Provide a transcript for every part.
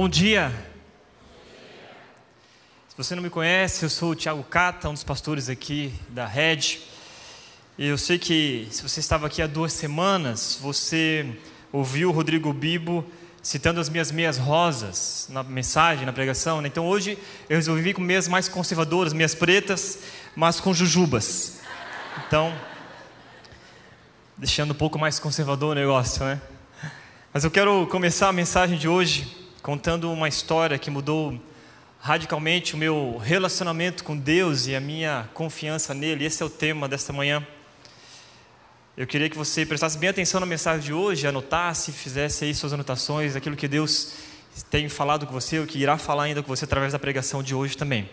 Bom dia. Se você não me conhece, eu sou o Thiago Cata, um dos pastores aqui da Red. E eu sei que se você estava aqui há duas semanas, você ouviu o Rodrigo Bibo citando as minhas meias rosas na mensagem, na pregação. Né? Então hoje eu resolvi vir com meias mais conservadoras, meias pretas, mas com jujubas. Então, deixando um pouco mais conservador o negócio, né? Mas eu quero começar a mensagem de hoje contando uma história que mudou radicalmente o meu relacionamento com Deus e a minha confiança nele. Esse é o tema desta manhã. Eu queria que você prestasse bem atenção na mensagem de hoje, anotasse, fizesse aí suas anotações, aquilo que Deus tem falado com você, o que irá falar ainda com você através da pregação de hoje também.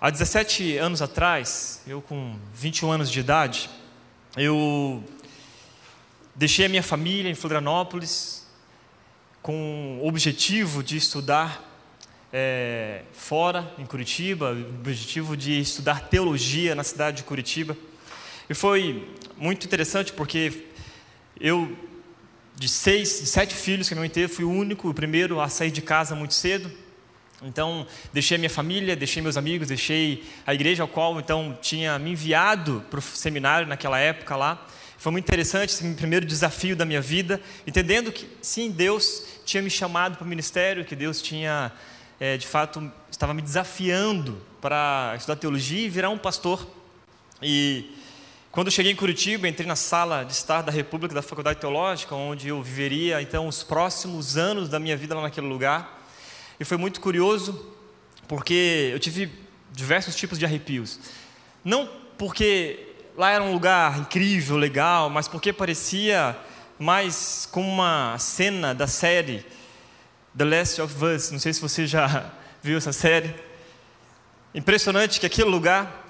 Há 17 anos atrás, eu com 21 anos de idade, eu deixei a minha família em Florianópolis, com o objetivo de estudar é, fora, em Curitiba, objetivo de estudar teologia na cidade de Curitiba. E foi muito interessante porque eu, de seis, de sete filhos que minha mãe teve, fui o único, o primeiro a sair de casa muito cedo. Então, deixei a minha família, deixei meus amigos, deixei a igreja ao qual então tinha me enviado para o seminário naquela época lá. Foi muito interessante esse primeiro desafio da minha vida, entendendo que sim, Deus tinha me chamado para o ministério, que Deus tinha, é, de fato, estava me desafiando para estudar teologia e virar um pastor. E quando eu cheguei em Curitiba, entrei na sala de estar da República da Faculdade Teológica, onde eu viveria então os próximos anos da minha vida lá naquele lugar. E foi muito curioso, porque eu tive diversos tipos de arrepios. Não porque lá era um lugar incrível, legal, mas porque parecia mais como uma cena da série The Last of Us. Não sei se você já viu essa série. Impressionante que aquele lugar,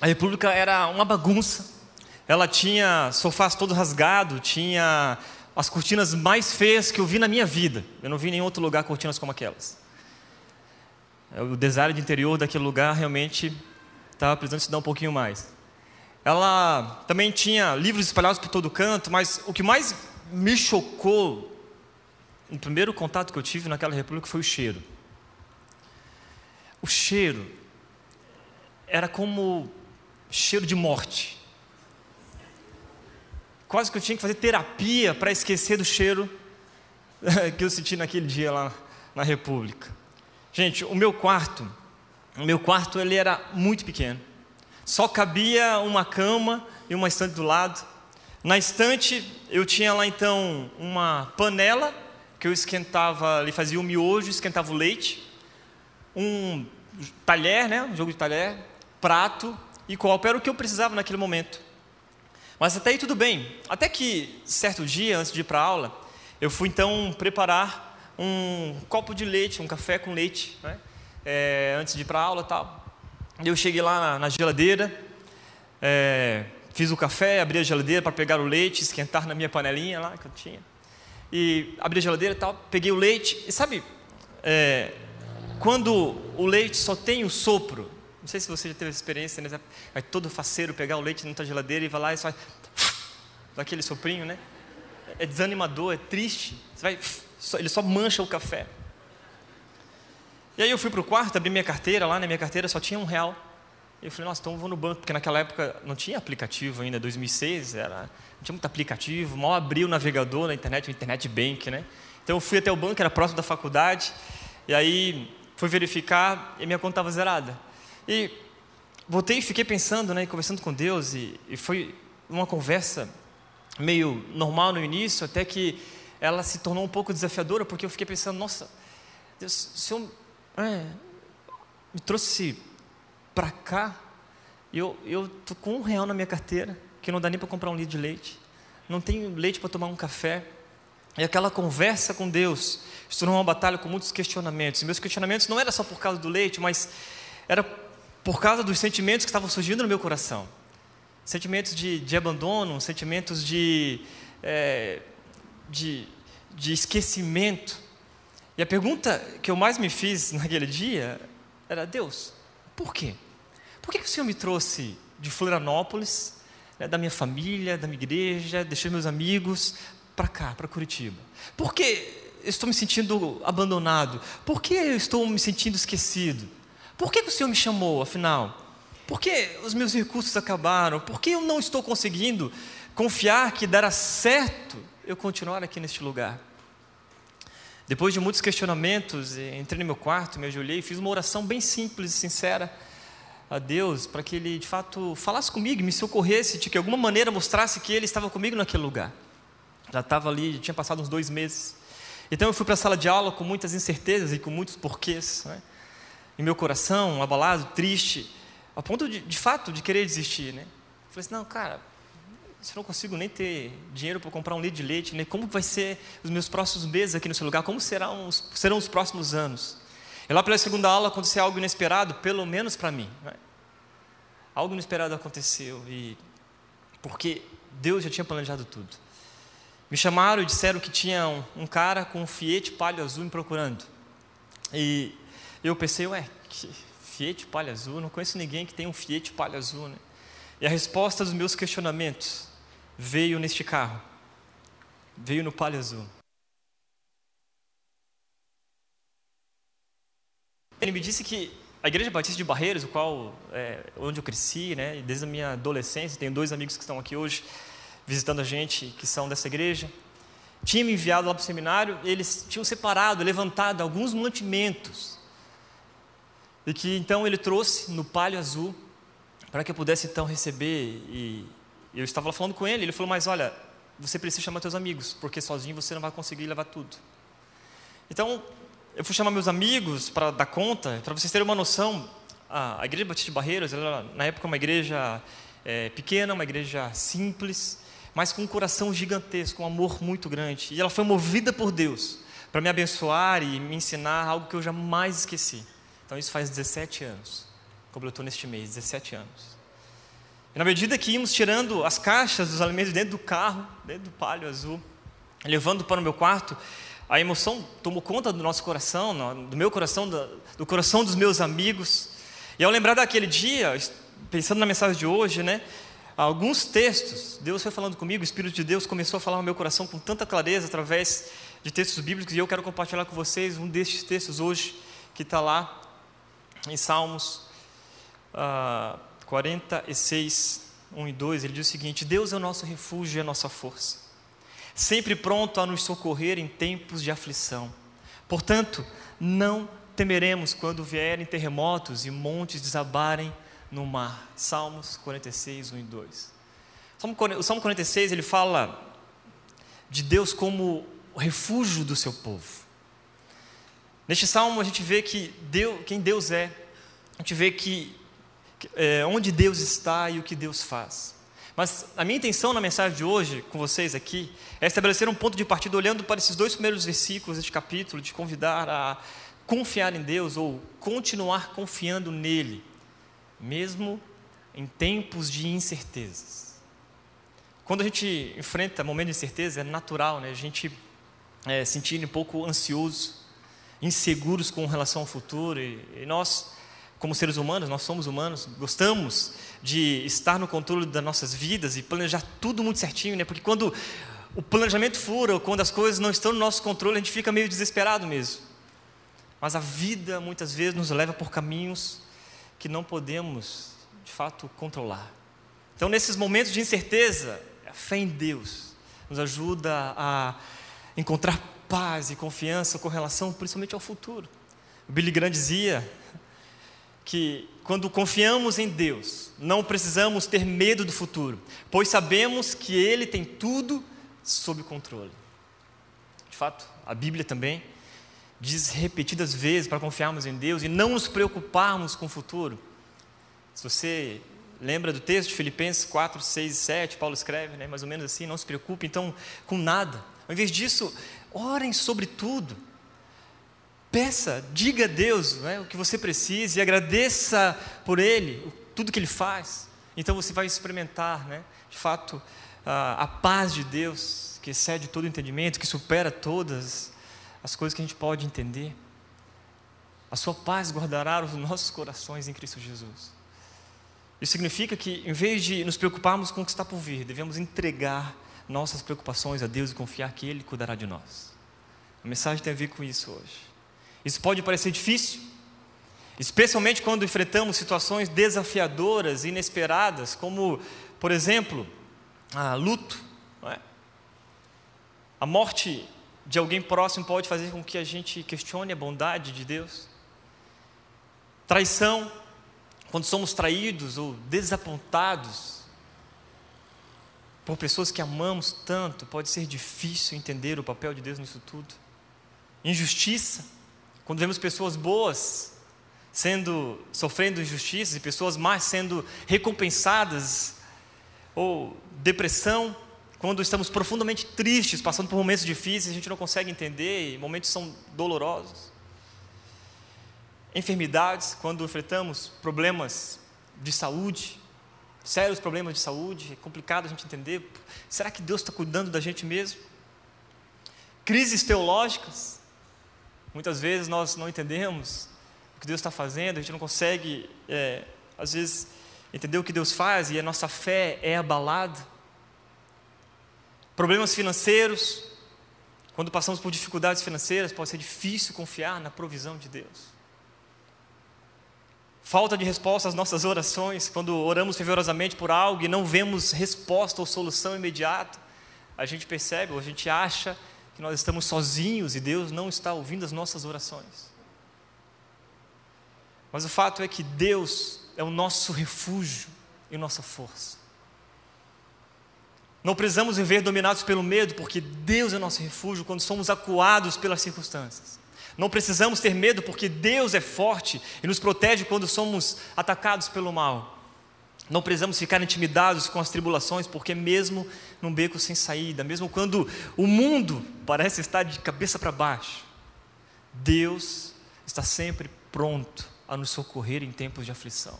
a República era uma bagunça. Ela tinha sofás todo rasgado, tinha as cortinas mais feias que eu vi na minha vida. Eu não vi em nenhum outro lugar cortinas como aquelas. O design de interior daquele lugar realmente estava precisando estudar um pouquinho mais. Ela também tinha livros espalhados por todo canto, mas o que mais me chocou no primeiro contato que eu tive naquela república foi o cheiro. O cheiro era como cheiro de morte. Quase que eu tinha que fazer terapia para esquecer do cheiro que eu senti naquele dia lá na República. Gente, o meu quarto, o meu quarto ele era muito pequeno. Só cabia uma cama e uma estante do lado. Na estante eu tinha lá então uma panela que eu esquentava, ali fazia o miojo, esquentava o leite, um talher, né, um jogo de talher, prato e copo, era o que eu precisava naquele momento. Mas até aí tudo bem. Até que certo dia, antes de ir para aula, eu fui então preparar um copo de leite, um café com leite, né, é, antes de ir para aula, tal. Eu cheguei lá na, na geladeira, é, fiz o café, abri a geladeira para pegar o leite, esquentar na minha panelinha lá que eu tinha. E abri a geladeira e tal, peguei o leite. E sabe, é, quando o leite só tem o sopro, não sei se você já teve essa experiência, né? Vai todo faceiro pegar o leite na geladeira e vai lá e só dá aquele soprinho, né? É desanimador, é triste. Vai, ele só mancha o café. E aí eu fui para o quarto, abri minha carteira, lá na minha carteira só tinha um real. Eu falei, nossa, então eu vou no banco, porque naquela época não tinha aplicativo ainda, 2006, era, não tinha muito aplicativo, mal abri o navegador na internet, o internet bank, né? Então eu fui até o banco, era próximo da faculdade, e aí fui verificar e minha conta estava zerada. E voltei e fiquei pensando, né, conversando com Deus, e, e foi uma conversa meio normal no início, até que ela se tornou um pouco desafiadora, porque eu fiquei pensando, nossa, Deus, se eu é, me trouxe para cá, eu eu tô com um real na minha carteira, que não dá nem para comprar um litro de leite, não tenho leite para tomar um café, e aquela conversa com Deus se tornou uma batalha com muitos questionamentos. E meus questionamentos não era só por causa do leite, mas era por causa dos sentimentos que estavam surgindo no meu coração. Sentimentos de, de abandono, sentimentos de, é, de, de esquecimento. E a pergunta que eu mais me fiz naquele dia era: Deus, por quê? Por que, que o Senhor me trouxe de Florianópolis, né, da minha família, da minha igreja, deixei meus amigos, para cá, para Curitiba? Por que eu estou me sentindo abandonado? Por que eu estou me sentindo esquecido? Por que, que o Senhor me chamou, afinal? Por que os meus recursos acabaram? Por que eu não estou conseguindo confiar que dará certo eu continuar aqui neste lugar? Depois de muitos questionamentos, entrei no meu quarto, me ajoelhei fiz uma oração bem simples e sincera a Deus para que Ele de fato falasse comigo, me socorresse, de que alguma maneira mostrasse que Ele estava comigo naquele lugar. Já estava ali, tinha passado uns dois meses. Então eu fui para a sala de aula com muitas incertezas e com muitos porquês. Né? Em meu coração, abalado, triste, a ponto de, de fato de querer desistir. Né? falei assim: não, cara, se eu não consigo nem ter dinheiro para comprar um litro de leite, né? como vai ser os meus próximos meses aqui nesse lugar? Como serão os, serão os próximos anos? E lá pela segunda aula aconteceu algo inesperado, pelo menos para mim. Né? Algo inesperado aconteceu, e porque Deus já tinha planejado tudo. Me chamaram e disseram que tinha um, um cara com um Fiat Palio Azul me procurando. E eu pensei, ué, que Fiat Palio Azul? Não conheço ninguém que tenha um Fiat Palio Azul, né? E a resposta dos meus questionamentos veio neste carro. Veio no Palio Azul. Ele me disse que a Igreja Batista de Barreiros, o qual é, onde eu cresci, né, desde a minha adolescência, tenho dois amigos que estão aqui hoje visitando a gente, que são dessa igreja, tinha me enviado lá para o seminário, eles tinham separado, levantado alguns mantimentos, e que então ele trouxe no palho azul, para que eu pudesse então receber, e eu estava falando com ele, ele falou, mas olha, você precisa chamar seus amigos, porque sozinho você não vai conseguir levar tudo. Então, eu fui chamar meus amigos para dar conta, para vocês terem uma noção, a, Igreja Batista de Barreiros, ela, na época, uma igreja é, pequena, uma igreja simples, mas com um coração gigantesco, um amor muito grande. E ela foi movida por Deus para me abençoar e me ensinar algo que eu jamais esqueci. Então, isso faz 17 anos, completou neste mês, 17 anos. E na medida que íamos tirando as caixas dos alimentos dentro do carro, dentro do palio azul, levando para o meu quarto, a emoção tomou conta do nosso coração, do meu coração, do coração dos meus amigos. E ao lembrar daquele dia, pensando na mensagem de hoje, né, alguns textos, Deus foi falando comigo, o Espírito de Deus começou a falar no meu coração com tanta clareza através de textos bíblicos, e eu quero compartilhar com vocês um destes textos hoje, que está lá em Salmos uh, 46, 1 e 2. Ele diz o seguinte: Deus é o nosso refúgio e a nossa força sempre pronto a nos socorrer em tempos de aflição. Portanto, não temeremos quando vierem terremotos e montes desabarem no mar. Salmos 46, 1 e 2. O Salmo 46 ele fala de Deus como refúgio do seu povo. Neste salmo a gente vê que Deus, quem Deus é, a gente vê que é, onde Deus está e o que Deus faz. Mas a minha intenção na mensagem de hoje com vocês aqui é estabelecer um ponto de partida olhando para esses dois primeiros versículos deste capítulo, de convidar a confiar em Deus ou continuar confiando nele, mesmo em tempos de incertezas. Quando a gente enfrenta momentos de incerteza, é natural né? a gente é, sentir um pouco ansioso, inseguros com relação ao futuro, e, e nós como seres humanos, nós somos humanos, gostamos de estar no controle das nossas vidas e planejar tudo muito certinho, né? Porque quando o planejamento fura, ou quando as coisas não estão no nosso controle, a gente fica meio desesperado mesmo. Mas a vida muitas vezes nos leva por caminhos que não podemos, de fato, controlar. Então, nesses momentos de incerteza, a fé em Deus nos ajuda a encontrar paz e confiança com relação, principalmente ao futuro. O Billy Graham dizia que quando confiamos em Deus, não precisamos ter medo do futuro, pois sabemos que Ele tem tudo sob controle. De fato, a Bíblia também diz repetidas vezes para confiarmos em Deus e não nos preocuparmos com o futuro. Se você lembra do texto de Filipenses 4, 6 e 7, Paulo escreve, né, mais ou menos assim: não se preocupe então com nada. Ao invés disso, orem sobre tudo Peça, diga a Deus né, o que você precisa e agradeça por Ele, tudo que Ele faz. Então você vai experimentar, né, de fato, a, a paz de Deus, que excede todo entendimento, que supera todas as coisas que a gente pode entender. A sua paz guardará os nossos corações em Cristo Jesus. Isso significa que, em vez de nos preocuparmos com o que está por vir, devemos entregar nossas preocupações a Deus e confiar que Ele cuidará de nós. A mensagem tem a ver com isso hoje. Isso pode parecer difícil, especialmente quando enfrentamos situações desafiadoras, inesperadas, como, por exemplo, a luto. É? A morte de alguém próximo pode fazer com que a gente questione a bondade de Deus. Traição, quando somos traídos ou desapontados por pessoas que amamos tanto, pode ser difícil entender o papel de Deus nisso tudo. Injustiça, quando vemos pessoas boas sendo sofrendo injustiças e pessoas más sendo recompensadas, ou depressão, quando estamos profundamente tristes, passando por momentos difíceis, a gente não consegue entender, e momentos são dolorosos. Enfermidades, quando enfrentamos problemas de saúde, sérios problemas de saúde, é complicado a gente entender. Será que Deus está cuidando da gente mesmo? Crises teológicas, muitas vezes nós não entendemos o que Deus está fazendo, a gente não consegue, é, às vezes, entender o que Deus faz e a nossa fé é abalada. Problemas financeiros, quando passamos por dificuldades financeiras, pode ser difícil confiar na provisão de Deus. Falta de resposta às nossas orações, quando oramos fervorosamente por algo e não vemos resposta ou solução imediata, a gente percebe ou a gente acha que nós estamos sozinhos e Deus não está ouvindo as nossas orações. Mas o fato é que Deus é o nosso refúgio e nossa força. Não precisamos viver dominados pelo medo, porque Deus é nosso refúgio quando somos acuados pelas circunstâncias. Não precisamos ter medo, porque Deus é forte e nos protege quando somos atacados pelo mal. Não precisamos ficar intimidados com as tribulações, porque mesmo num beco sem saída, mesmo quando o mundo parece estar de cabeça para baixo, Deus está sempre pronto a nos socorrer em tempos de aflição.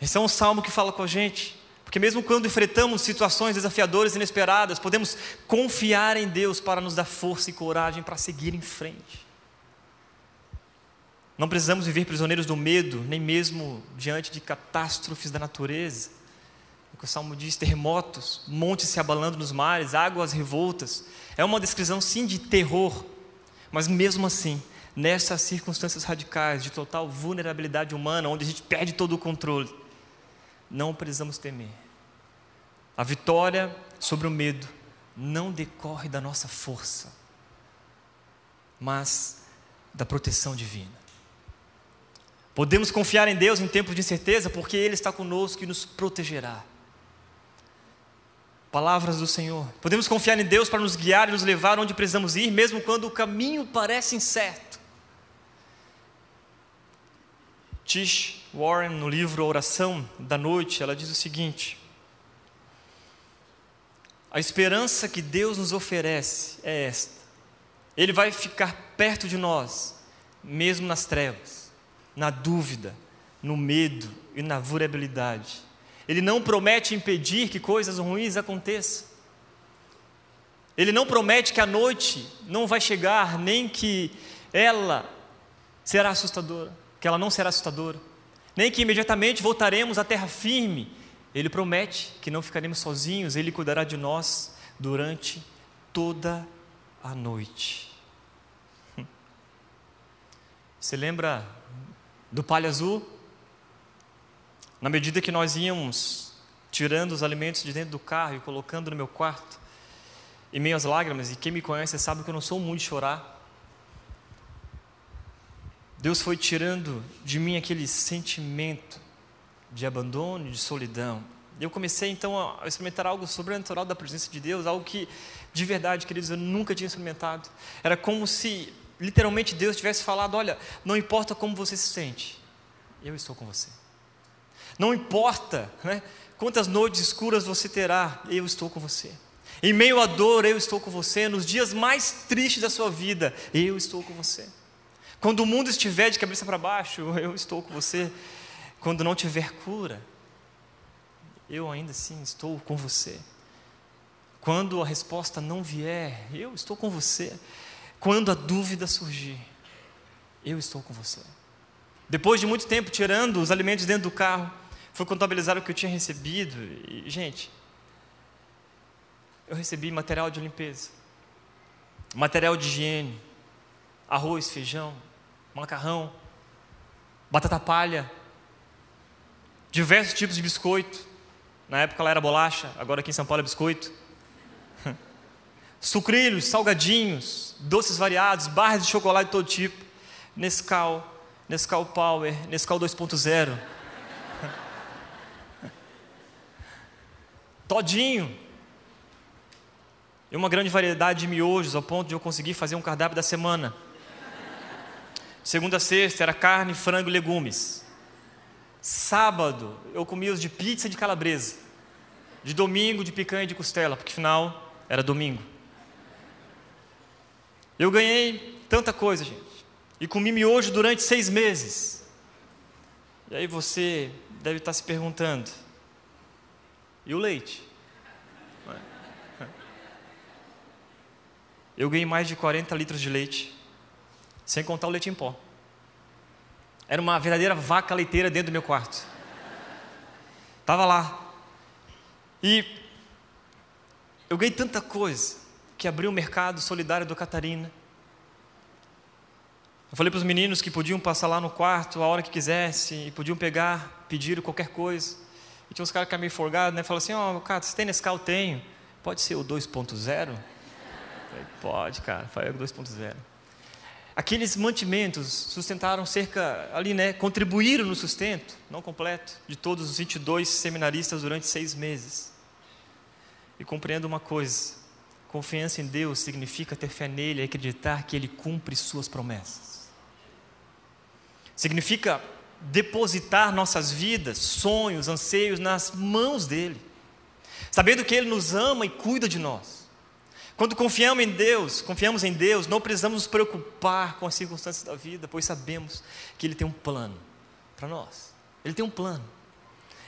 Esse é um salmo que fala com a gente, porque mesmo quando enfrentamos situações desafiadoras e inesperadas, podemos confiar em Deus para nos dar força e coragem para seguir em frente. Não precisamos viver prisioneiros do medo, nem mesmo diante de catástrofes da natureza. O que o Salmo diz: terremotos, montes se abalando nos mares, águas revoltas. É uma descrição, sim, de terror, mas mesmo assim, nessas circunstâncias radicais de total vulnerabilidade humana, onde a gente perde todo o controle, não precisamos temer. A vitória sobre o medo não decorre da nossa força, mas da proteção divina. Podemos confiar em Deus em tempos de incerteza, porque Ele está conosco e nos protegerá. Palavras do Senhor. Podemos confiar em Deus para nos guiar e nos levar onde precisamos ir, mesmo quando o caminho parece incerto. Tish Warren, no livro Oração da Noite, ela diz o seguinte: A esperança que Deus nos oferece é esta. Ele vai ficar perto de nós, mesmo nas trevas, na dúvida, no medo e na vulnerabilidade. Ele não promete impedir que coisas ruins aconteçam. Ele não promete que a noite não vai chegar, nem que ela será assustadora que ela não será assustadora, nem que imediatamente voltaremos à terra firme. Ele promete que não ficaremos sozinhos, Ele cuidará de nós durante toda a noite. Você lembra do palha azul? Na medida que nós íamos tirando os alimentos de dentro do carro e colocando no meu quarto, em meio às lágrimas, e quem me conhece sabe que eu não sou muito de chorar. Deus foi tirando de mim aquele sentimento de abandono, de solidão. Eu comecei então a experimentar algo sobrenatural da presença de Deus, algo que de verdade, queridos, eu nunca tinha experimentado. Era como se literalmente Deus tivesse falado: Olha, não importa como você se sente, eu estou com você. Não importa né, quantas noites escuras você terá, eu estou com você. Em meio à dor, eu estou com você. Nos dias mais tristes da sua vida, eu estou com você. Quando o mundo estiver de cabeça para baixo, eu estou com você. Quando não tiver cura, eu ainda assim estou com você. Quando a resposta não vier, eu estou com você. Quando a dúvida surgir, eu estou com você. Depois de muito tempo tirando os alimentos dentro do carro, foi contabilizar o que eu tinha recebido. E, gente, eu recebi material de limpeza. material de higiene, arroz, feijão, macarrão, batata palha, diversos tipos de biscoito. Na época ela era bolacha, agora aqui em São Paulo é biscoito. Sucrilhos, salgadinhos, doces variados, barras de chocolate de todo tipo, Nescau, Nescau Power, Nescau 2.0. Todinho. E uma grande variedade de miojos, ao ponto de eu conseguir fazer um cardápio da semana. Segunda a sexta era carne, frango e legumes. Sábado eu comia os de pizza de calabresa. De domingo, de picanha e de costela, porque afinal era domingo. Eu ganhei tanta coisa, gente. E comi miojo durante seis meses. E aí você deve estar se perguntando: e o leite? Eu ganhei mais de 40 litros de leite, sem contar o leite em pó. Era uma verdadeira vaca leiteira dentro do meu quarto. Estava lá. E eu ganhei tanta coisa que abri o mercado solidário do Catarina. Eu falei para os meninos que podiam passar lá no quarto a hora que quisessem e podiam pegar, pedir qualquer coisa. E tinha uns caras que eram meio folgados, né? Falaram assim: Ó, oh, cara, você tem Nescau? Tenho. Pode ser o 2.0? Pode, cara, foi 2.0. Aqueles mantimentos sustentaram cerca, ali, né, contribuíram no sustento, não completo, de todos os 22 seminaristas durante seis meses. E compreendo uma coisa: confiança em Deus significa ter fé nele e acreditar que ele cumpre suas promessas. Significa depositar nossas vidas, sonhos, anseios nas mãos dele, sabendo que ele nos ama e cuida de nós. Quando confiamos em Deus, confiamos em Deus, não precisamos nos preocupar com as circunstâncias da vida, pois sabemos que Ele tem um plano para nós. Ele tem um plano.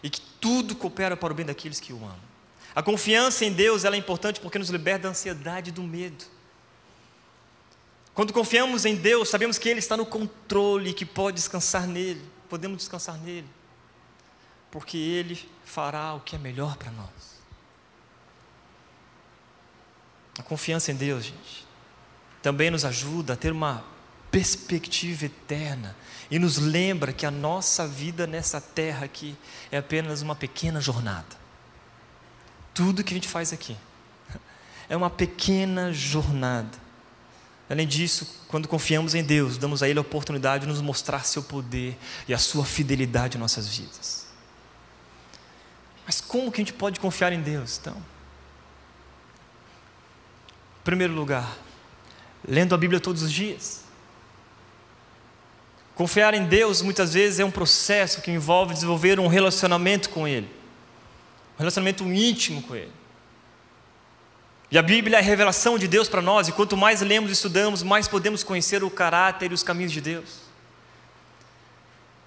E que tudo coopera para o bem daqueles que o amam. A confiança em Deus é importante porque nos liberta da ansiedade e do medo. Quando confiamos em Deus, sabemos que Ele está no controle e que pode descansar nele. Podemos descansar nele. Porque Ele fará o que é melhor para nós. A confiança em Deus, gente, também nos ajuda a ter uma perspectiva eterna e nos lembra que a nossa vida nessa terra aqui é apenas uma pequena jornada. Tudo que a gente faz aqui é uma pequena jornada. Além disso, quando confiamos em Deus, damos a Ele a oportunidade de nos mostrar seu poder e a sua fidelidade em nossas vidas. Mas como que a gente pode confiar em Deus, então? primeiro lugar, lendo a Bíblia todos os dias. Confiar em Deus muitas vezes é um processo que envolve desenvolver um relacionamento com Ele, relacionamento íntimo com Ele. E a Bíblia é a revelação de Deus para nós, e quanto mais lemos e estudamos, mais podemos conhecer o caráter e os caminhos de Deus.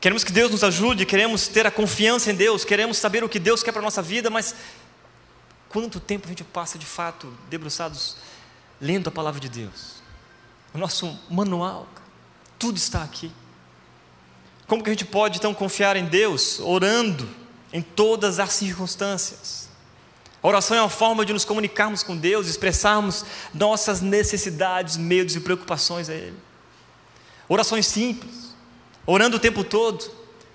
Queremos que Deus nos ajude, queremos ter a confiança em Deus, queremos saber o que Deus quer para a nossa vida, mas quanto tempo a gente passa de fato debruçados lendo a palavra de Deus. O nosso manual, tudo está aqui. Como que a gente pode então confiar em Deus orando em todas as circunstâncias? A oração é uma forma de nos comunicarmos com Deus, expressarmos nossas necessidades, medos e preocupações a Ele. Orações simples, orando o tempo todo.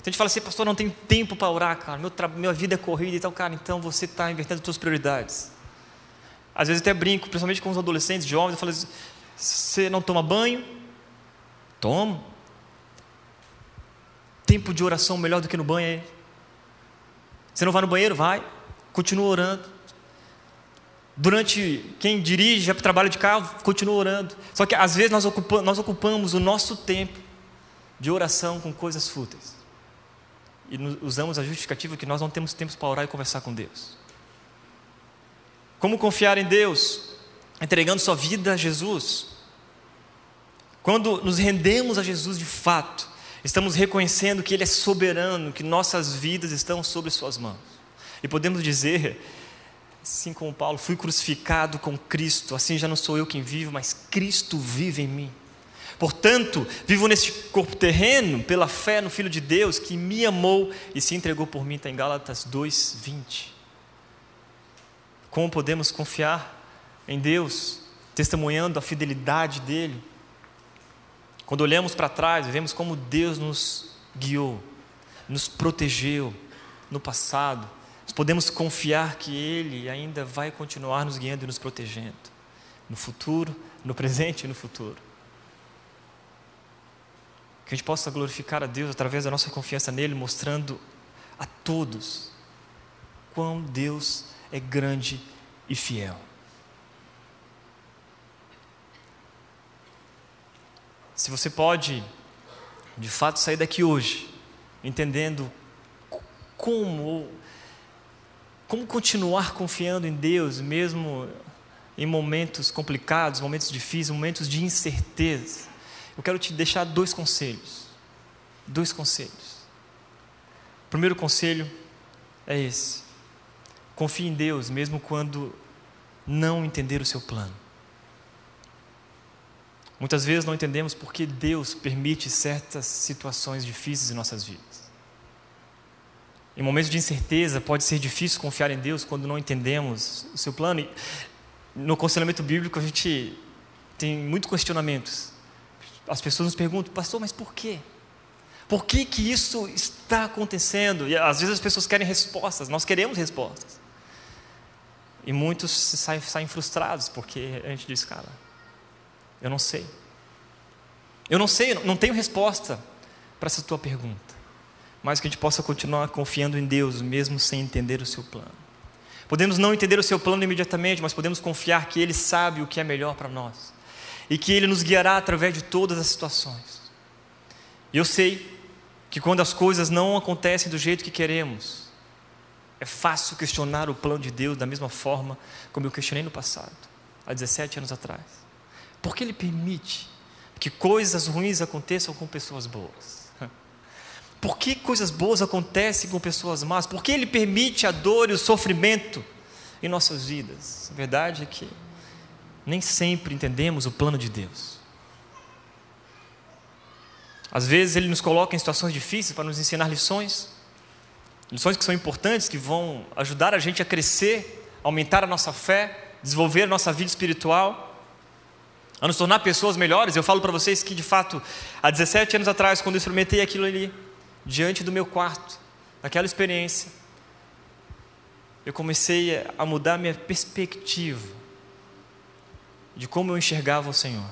A gente fala assim, pastor, não tenho tempo para orar, cara, meu minha vida é corrida e tal, cara, então você está invertendo as suas prioridades. Às vezes até brinco, principalmente com os adolescentes, jovens, eu falo assim, você não toma banho? Tomo. Tempo de oração melhor do que no banho aí. Você não vai no banheiro? Vai. Continua orando. Durante quem dirige, trabalha de carro, continua orando. Só que às vezes nós ocupamos, nós ocupamos o nosso tempo de oração com coisas fúteis. E usamos a justificativa que nós não temos tempo para orar e conversar com Deus. Como confiar em Deus? Entregando sua vida a Jesus. Quando nos rendemos a Jesus de fato, estamos reconhecendo que Ele é soberano, que nossas vidas estão sob Suas mãos. E podemos dizer, assim como Paulo, fui crucificado com Cristo, assim já não sou eu quem vivo, mas Cristo vive em mim. Portanto, vivo neste corpo terreno pela fé no Filho de Deus que me amou e se entregou por mim, está em Gálatas 2, 20. Como podemos confiar em Deus? testemunhando a fidelidade dele. Quando olhamos para trás, vemos como Deus nos guiou, nos protegeu no passado. Nós podemos confiar que Ele ainda vai continuar nos guiando e nos protegendo no futuro, no presente e no futuro. Que a gente possa glorificar a Deus através da nossa confiança nele, mostrando a todos quão Deus é grande e fiel. Se você pode, de fato, sair daqui hoje, entendendo como, como continuar confiando em Deus, mesmo em momentos complicados, momentos difíceis, momentos de incerteza, eu quero te deixar dois conselhos. Dois conselhos. O primeiro conselho é esse: confie em Deus, mesmo quando não entender o seu plano. Muitas vezes não entendemos por que Deus permite certas situações difíceis em nossas vidas. Em momentos de incerteza, pode ser difícil confiar em Deus quando não entendemos o seu plano. No aconselhamento bíblico, a gente tem muitos questionamentos. As pessoas nos perguntam, pastor, mas por quê? Por que, que isso está acontecendo? E às vezes as pessoas querem respostas, nós queremos respostas. E muitos saem, saem frustrados, porque a gente diz, cara, eu não sei. Eu não sei, não tenho resposta para essa tua pergunta. Mas que a gente possa continuar confiando em Deus, mesmo sem entender o seu plano. Podemos não entender o seu plano imediatamente, mas podemos confiar que Ele sabe o que é melhor para nós. E que Ele nos guiará através de todas as situações. E eu sei que quando as coisas não acontecem do jeito que queremos, é fácil questionar o plano de Deus da mesma forma como eu questionei no passado, há 17 anos atrás. Por que Ele permite que coisas ruins aconteçam com pessoas boas? Por que coisas boas acontecem com pessoas más? Por que Ele permite a dor e o sofrimento em nossas vidas? A verdade é que nem sempre entendemos o plano de Deus. Às vezes Ele nos coloca em situações difíceis para nos ensinar lições, lições que são importantes, que vão ajudar a gente a crescer, aumentar a nossa fé, desenvolver a nossa vida espiritual a nos tornar pessoas melhores. Eu falo para vocês que, de fato, há 17 anos atrás, quando eu experimentei aquilo ali, diante do meu quarto, naquela experiência, eu comecei a mudar minha perspectiva de como eu enxergava o Senhor.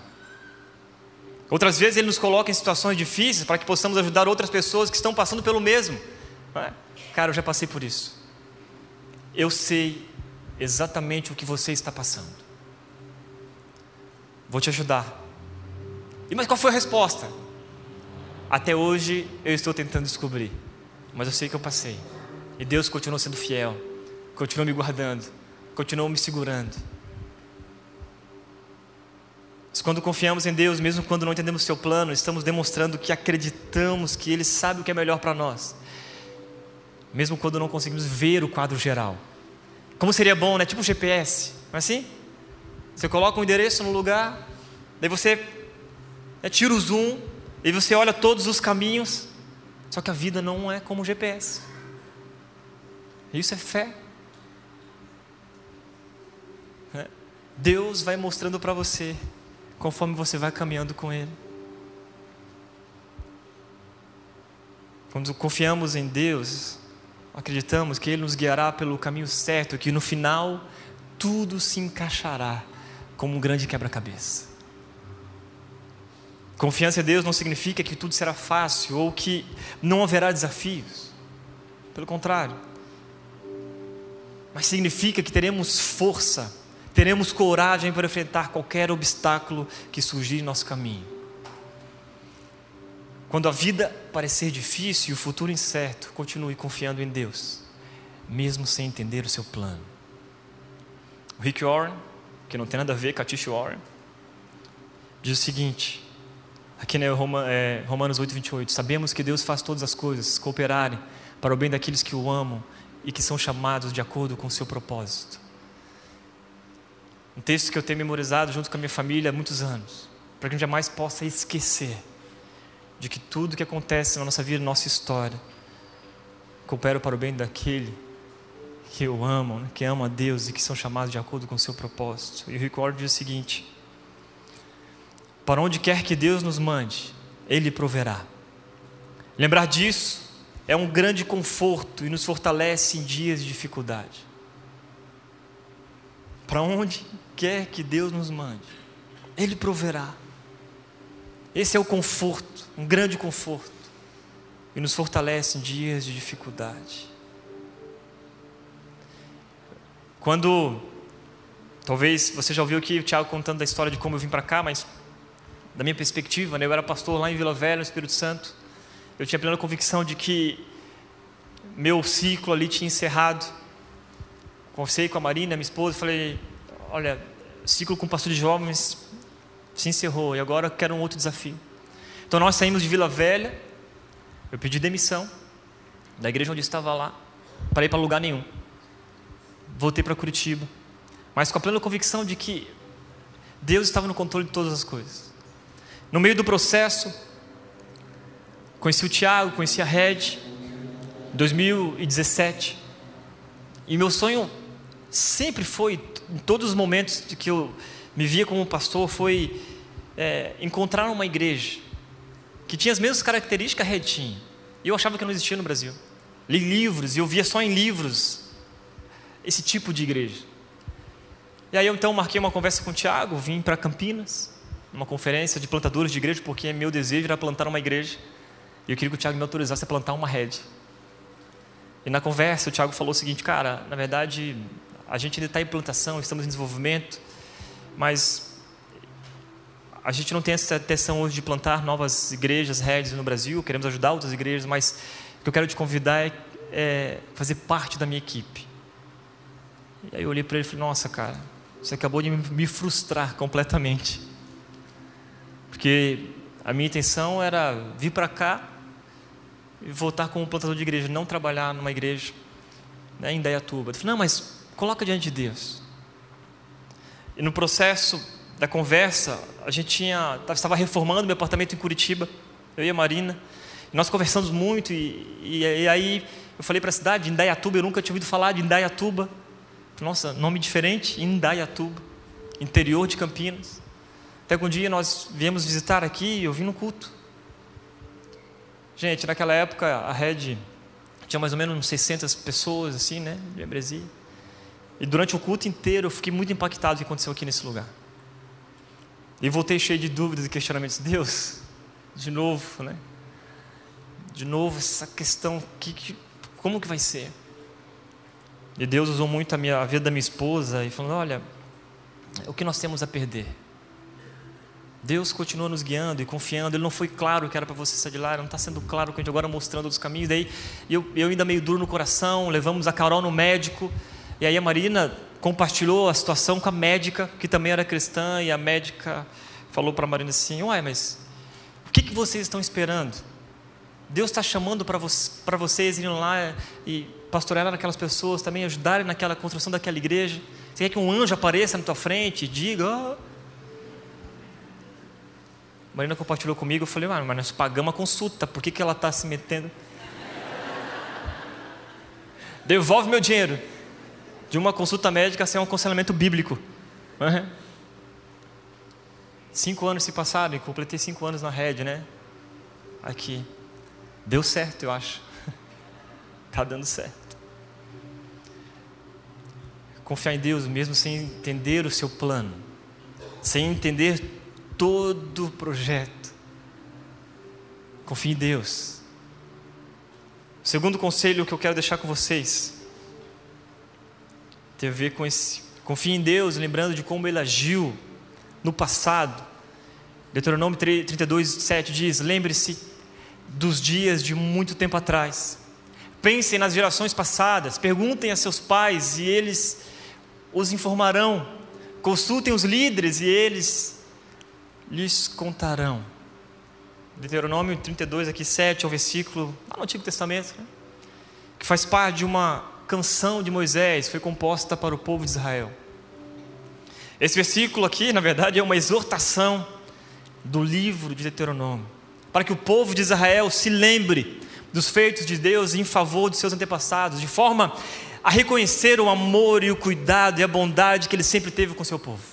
Outras vezes Ele nos coloca em situações difíceis para que possamos ajudar outras pessoas que estão passando pelo mesmo. É? Cara, eu já passei por isso. Eu sei exatamente o que você está passando. Vou te ajudar. E mas qual foi a resposta? Até hoje eu estou tentando descobrir, mas eu sei que eu passei. E Deus continuou sendo fiel, continuou me guardando, continuou me segurando. Mas quando confiamos em Deus, mesmo quando não entendemos seu plano, estamos demonstrando que acreditamos que Ele sabe o que é melhor para nós, mesmo quando não conseguimos ver o quadro geral. Como seria bom, né? Tipo GPS, não é assim? Você coloca um endereço no lugar, daí você né, tira o zoom, e você olha todos os caminhos, só que a vida não é como o GPS. Isso é fé. Né? Deus vai mostrando para você conforme você vai caminhando com Ele. Quando confiamos em Deus, acreditamos que Ele nos guiará pelo caminho certo, que no final tudo se encaixará como um grande quebra-cabeça. Confiança em Deus não significa que tudo será fácil ou que não haverá desafios. Pelo contrário. Mas significa que teremos força, teremos coragem para enfrentar qualquer obstáculo que surgir em nosso caminho. Quando a vida parecer difícil e o futuro incerto, continue confiando em Deus, mesmo sem entender o seu plano. Rick Warren que não tem nada a ver com a Tish Warren, diz o seguinte, aqui né, Roma, é, Romanos 8, 28, sabemos que Deus faz todas as coisas cooperarem para o bem daqueles que o amam e que são chamados de acordo com o seu propósito. Um texto que eu tenho memorizado junto com a minha família há muitos anos, para que a gente jamais possa esquecer de que tudo que acontece na nossa vida, na nossa história, coopera para o bem daquele que o amam, né, que amam a Deus e que são chamados de acordo com o seu propósito. E o Rick diz o seguinte: Para onde quer que Deus nos mande, Ele proverá. Lembrar disso é um grande conforto e nos fortalece em dias de dificuldade. Para onde quer que Deus nos mande, Ele proverá. Esse é o conforto, um grande conforto, e nos fortalece em dias de dificuldade. Quando, talvez você já ouviu aqui o Tiago contando da história de como eu vim para cá, mas da minha perspectiva, né, eu era pastor lá em Vila Velha, no Espírito Santo, eu tinha plena convicção de que meu ciclo ali tinha encerrado. Conversei com a Marina, minha esposa, falei: Olha, ciclo com pastor de jovens se encerrou e agora quero um outro desafio. Então nós saímos de Vila Velha, eu pedi demissão da igreja onde estava lá, para ir para lugar nenhum. Voltei para Curitiba, mas com a plena convicção de que Deus estava no controle de todas as coisas. No meio do processo, conheci o Tiago, conheci a Red, 2017. E meu sonho sempre foi, em todos os momentos que eu me via como pastor, foi é, encontrar uma igreja que tinha as mesmas características que a Red tinha. E eu achava que não existia no Brasil. Li livros e eu via só em livros esse tipo de igreja. E aí eu então marquei uma conversa com o Tiago, vim para Campinas, uma conferência de plantadores de igreja, porque meu desejo era plantar uma igreja. E eu queria que o Tiago me autorizasse a plantar uma rede. E na conversa o Tiago falou o seguinte, cara, na verdade a gente ainda está em plantação, estamos em desenvolvimento, mas a gente não tem essa intenção hoje de plantar novas igrejas, redes no Brasil, queremos ajudar outras igrejas, mas o que eu quero te convidar é, é fazer parte da minha equipe. E aí eu olhei para ele e falei, nossa cara, você acabou de me frustrar completamente. Porque a minha intenção era vir para cá e voltar como plantador de igreja, não trabalhar numa igreja né, em Dayatuba. Eu falei, não, mas coloca diante de Deus. E no processo da conversa, a gente tinha, estava reformando meu apartamento em Curitiba, eu e a Marina, e nós conversamos muito, e, e, e aí eu falei para a cidade, Indaiatuba, eu nunca tinha ouvido falar de Indaiatuba. Nossa, nome diferente, Indaiatuba, interior de Campinas. Até que um dia nós viemos visitar aqui e eu vim no culto. Gente, naquela época a Red tinha mais ou menos uns 600 pessoas, assim, né, de membresia. E durante o culto inteiro eu fiquei muito impactado com o que aconteceu aqui nesse lugar. E voltei cheio de dúvidas e questionamentos. Deus, de novo, né? De novo essa questão, que, que, como que vai ser? E Deus usou muito a, minha, a vida da minha esposa e falou: olha, o que nós temos a perder? Deus continua nos guiando e confiando. Ele não foi claro que era para você sair de lá, não está sendo claro com a gente agora mostrando os caminhos. Daí eu, eu ainda meio duro no coração, levamos a Carol no médico. E aí a Marina compartilhou a situação com a médica, que também era cristã, e a médica falou para a Marina assim: Uai, mas o que, que vocês estão esperando? Deus está chamando para vo vocês irem lá e pastorear aquelas pessoas, também ajudarem naquela construção daquela igreja. Você quer que um anjo apareça na tua frente e diga: oh, Marina compartilhou comigo, eu falei, mas nós pagamos a consulta, por que, que ela está se metendo? Devolve meu dinheiro. De uma consulta médica sem um aconselhamento bíblico. Uhum. Cinco anos se passaram e completei cinco anos na rede, né? Aqui. Deu certo, eu acho. Está dando certo. Confiar em Deus mesmo sem entender o seu plano, sem entender todo o projeto. Confie em Deus. O segundo conselho que eu quero deixar com vocês tem a ver com esse. Confie em Deus, lembrando de como ele agiu no passado. Deuteronômio 32, 7 diz: Lembre-se dos dias de muito tempo atrás. Pensem nas gerações passadas, perguntem a seus pais e eles os informarão. Consultem os líderes e eles lhes contarão. Deuteronômio 32, aqui 7, é o versículo lá no Antigo Testamento, né? que faz parte de uma canção de Moisés, foi composta para o povo de Israel. Esse versículo aqui, na verdade, é uma exortação do livro de Deuteronômio, para que o povo de Israel se lembre dos feitos de Deus em favor de seus antepassados, de forma a reconhecer o amor e o cuidado e a bondade que ele sempre teve com seu povo.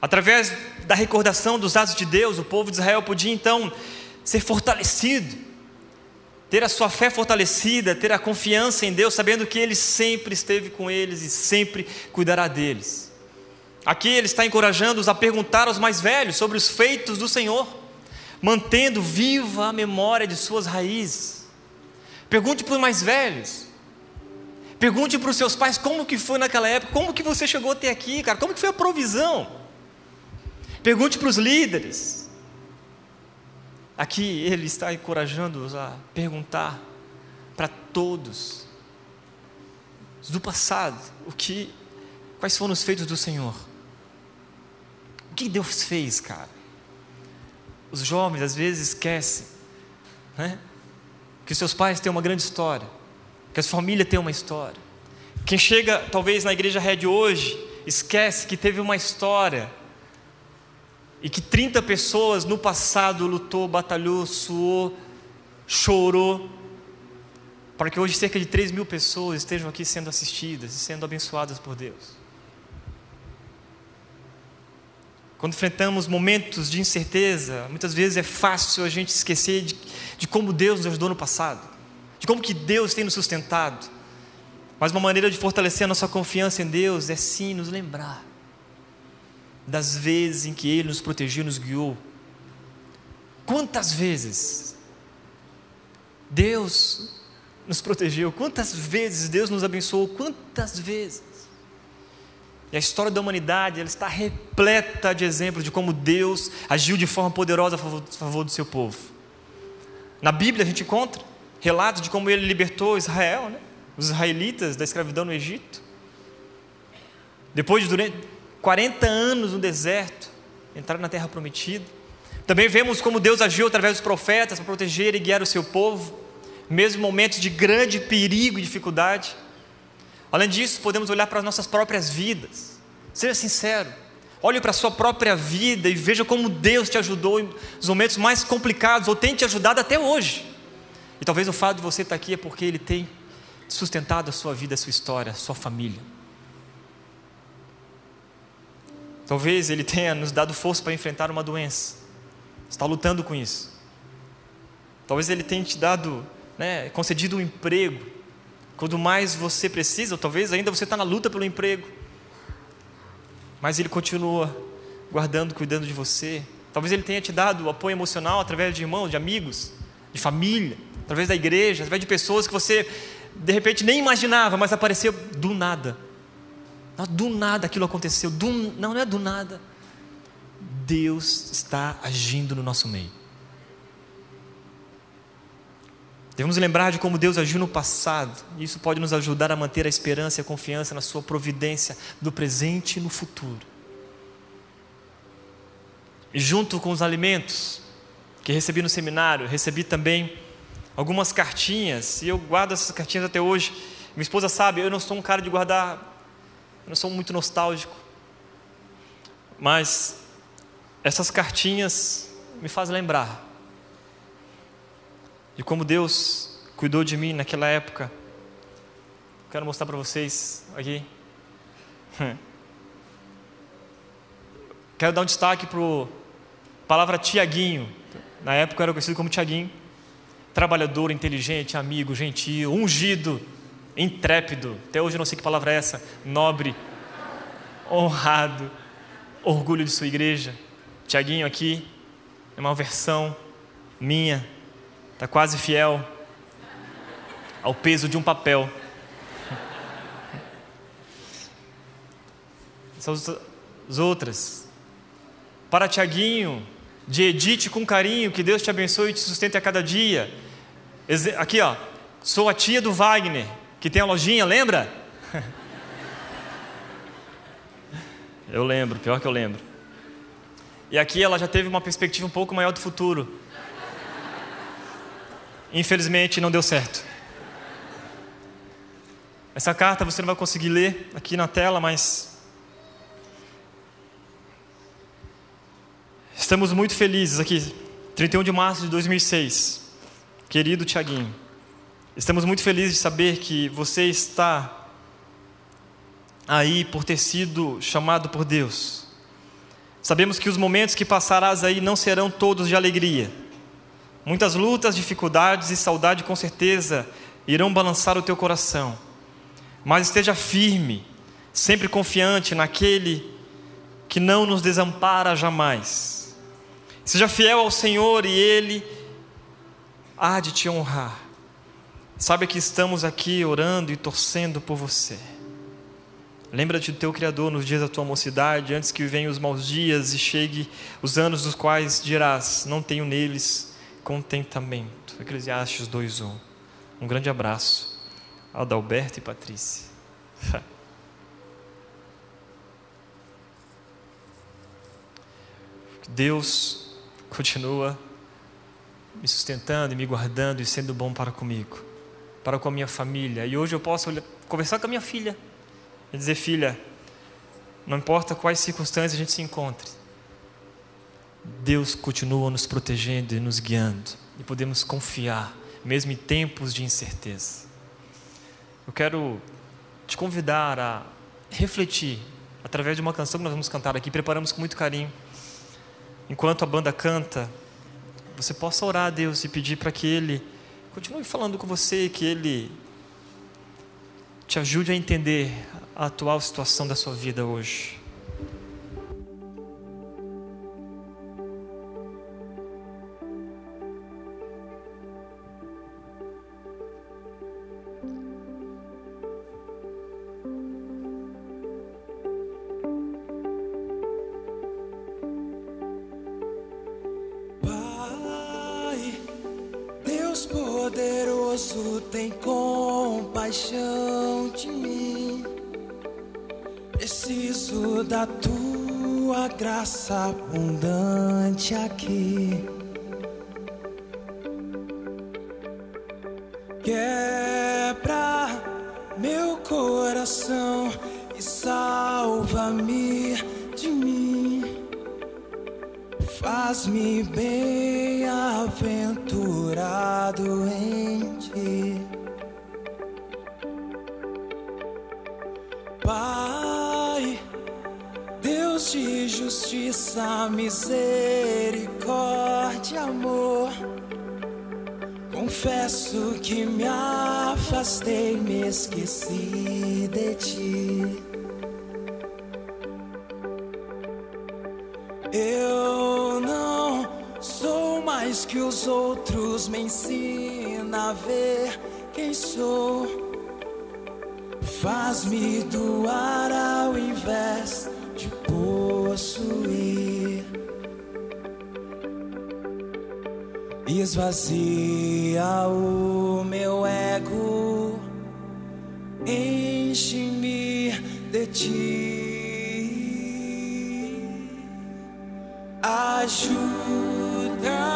Através da recordação dos atos de Deus, o povo de Israel podia então ser fortalecido, ter a sua fé fortalecida, ter a confiança em Deus, sabendo que Ele sempre esteve com eles e sempre cuidará deles. Aqui ele está encorajando-os a perguntar aos mais velhos sobre os feitos do Senhor, mantendo viva a memória de suas raízes. Pergunte para os mais velhos. Pergunte para os seus pais como que foi naquela época, como que você chegou até aqui, cara, como que foi a provisão. Pergunte para os líderes. Aqui ele está encorajando-os a perguntar para todos do passado o que quais foram os feitos do Senhor que Deus fez, cara? Os jovens às vezes esquecem, né? Que seus pais têm uma grande história, que a sua família tem uma história. Quem chega, talvez, na igreja Red hoje, esquece que teve uma história e que 30 pessoas no passado lutou, batalhou, suou, chorou, para que hoje cerca de 3 mil pessoas estejam aqui sendo assistidas e sendo abençoadas por Deus. Quando enfrentamos momentos de incerteza, muitas vezes é fácil a gente esquecer de, de como Deus nos ajudou no passado, de como que Deus tem nos sustentado. Mas uma maneira de fortalecer a nossa confiança em Deus é sim nos lembrar das vezes em que Ele nos protegeu, nos guiou. Quantas vezes Deus nos protegeu, quantas vezes Deus nos abençoou, quantas vezes. E a história da humanidade ela está repleta de exemplos de como Deus agiu de forma poderosa a favor, a favor do seu povo. Na Bíblia a gente encontra relatos de como ele libertou Israel, né? os israelitas da escravidão no Egito. Depois de durante 40 anos no deserto, entrar na terra prometida. Também vemos como Deus agiu através dos profetas para proteger e guiar o seu povo, mesmo em momentos de grande perigo e dificuldade. Além disso, podemos olhar para as nossas próprias vidas. Seja sincero. Olhe para a sua própria vida e veja como Deus te ajudou nos momentos mais complicados, ou tem te ajudado até hoje. E talvez o fato de você estar aqui é porque Ele tem sustentado a sua vida, a sua história, a sua família. Talvez Ele tenha nos dado força para enfrentar uma doença. Está lutando com isso. Talvez Ele tenha te dado, né, concedido um emprego quando mais você precisa, ou talvez ainda você está na luta pelo emprego, mas Ele continua guardando, cuidando de você. Talvez Ele tenha te dado apoio emocional através de irmãos, de amigos, de família, através da igreja, através de pessoas que você de repente nem imaginava, mas apareceu do nada. Do nada aquilo aconteceu. Do, não, não é do nada. Deus está agindo no nosso meio. Devemos lembrar de como Deus agiu no passado, isso pode nos ajudar a manter a esperança e a confiança na Sua providência do presente e no futuro. E junto com os alimentos que recebi no seminário, recebi também algumas cartinhas, e eu guardo essas cartinhas até hoje. Minha esposa sabe, eu não sou um cara de guardar, eu não sou muito nostálgico, mas essas cartinhas me fazem lembrar de como Deus cuidou de mim naquela época. Quero mostrar para vocês aqui. Quero dar um destaque para a palavra Tiaguinho. Na época era conhecido como Tiaguinho. Trabalhador, inteligente, amigo, gentil, ungido, intrépido. Até hoje eu não sei que palavra é essa. Nobre, honrado, orgulho de sua igreja. Tiaguinho aqui é uma versão minha Está quase fiel ao peso de um papel. São as outras. Para Tiaguinho, de Edite com carinho, que Deus te abençoe e te sustente a cada dia. Aqui, ó, sou a tia do Wagner, que tem a lojinha, lembra? Eu lembro, pior que eu lembro. E aqui ela já teve uma perspectiva um pouco maior do futuro. Infelizmente não deu certo. Essa carta você não vai conseguir ler aqui na tela, mas estamos muito felizes aqui, 31 de março de 2006. Querido Tiaguinho, estamos muito felizes de saber que você está aí por ter sido chamado por Deus. Sabemos que os momentos que passarás aí não serão todos de alegria. Muitas lutas, dificuldades e saudade com certeza irão balançar o teu coração. Mas esteja firme, sempre confiante naquele que não nos desampara jamais. Seja fiel ao Senhor e Ele há de te honrar. Sabe que estamos aqui orando e torcendo por você. Lembra-te do teu Criador nos dias da tua mocidade, antes que venham os maus dias e chegue os anos dos quais dirás: Não tenho neles contentamento. Eclesiastes 2:1. Um grande abraço, Adalberto e Patrícia. Deus continua me sustentando e me guardando e sendo bom para comigo, para com a minha família. E hoje eu posso conversar com a minha filha e dizer: Filha, não importa quais circunstâncias a gente se encontre, Deus continua nos protegendo e nos guiando, e podemos confiar, mesmo em tempos de incerteza. Eu quero te convidar a refletir através de uma canção que nós vamos cantar aqui, preparamos com muito carinho. Enquanto a banda canta, você possa orar a Deus e pedir para que Ele continue falando com você, que Ele te ajude a entender a atual situação da sua vida hoje. Eu não sou mais que os outros, me ensina a ver quem sou. Faz-me doar ao invés de possuir. Esvazia o meu ego, enche-me de ti. Ajuda.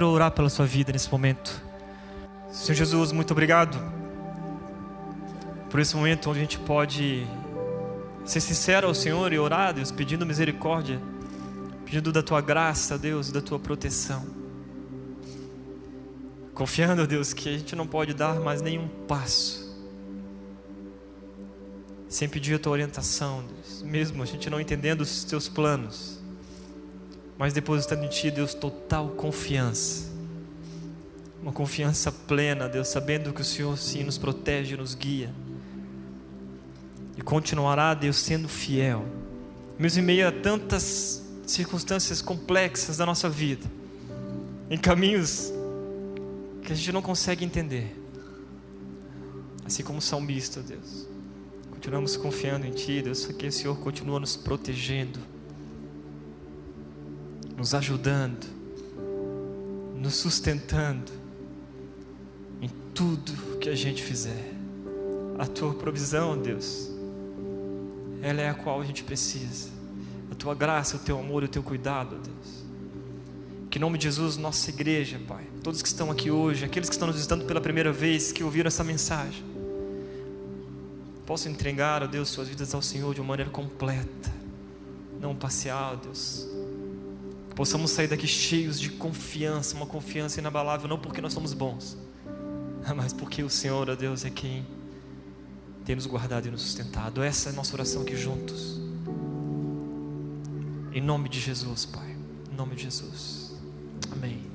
Quero orar pela sua vida nesse momento. Senhor Jesus, muito obrigado por esse momento onde a gente pode ser sincero ao Senhor e orar, Deus, pedindo misericórdia, pedindo da tua graça, Deus, da tua proteção. Confiando, Deus, que a gente não pode dar mais nenhum passo sem pedir a tua orientação, Deus, mesmo a gente não entendendo os teus planos mas depositando em Ti, Deus, total confiança. Uma confiança plena, Deus, sabendo que o Senhor sim nos protege, nos guia. E continuará, Deus, sendo fiel. Mesmo em meio a tantas circunstâncias complexas da nossa vida, em caminhos que a gente não consegue entender. Assim como o salmista, Deus. Continuamos confiando em Ti, Deus, porque o Senhor continua nos protegendo nos ajudando, nos sustentando em tudo que a gente fizer. A tua provisão, Deus, ela é a qual a gente precisa. A tua graça, o teu amor, o teu cuidado, Deus. Que em nome de Jesus, nossa igreja, Pai, todos que estão aqui hoje, aqueles que estão nos visitando pela primeira vez, que ouviram essa mensagem, possam entregar, ó Deus, suas vidas ao Senhor de uma maneira completa, não parcial, Deus possamos sair daqui cheios de confiança, uma confiança inabalável, não porque nós somos bons, mas porque o Senhor, ó Deus, é quem tem nos guardado e nos sustentado. Essa é a nossa oração aqui juntos. Em nome de Jesus, Pai. Em nome de Jesus. Amém.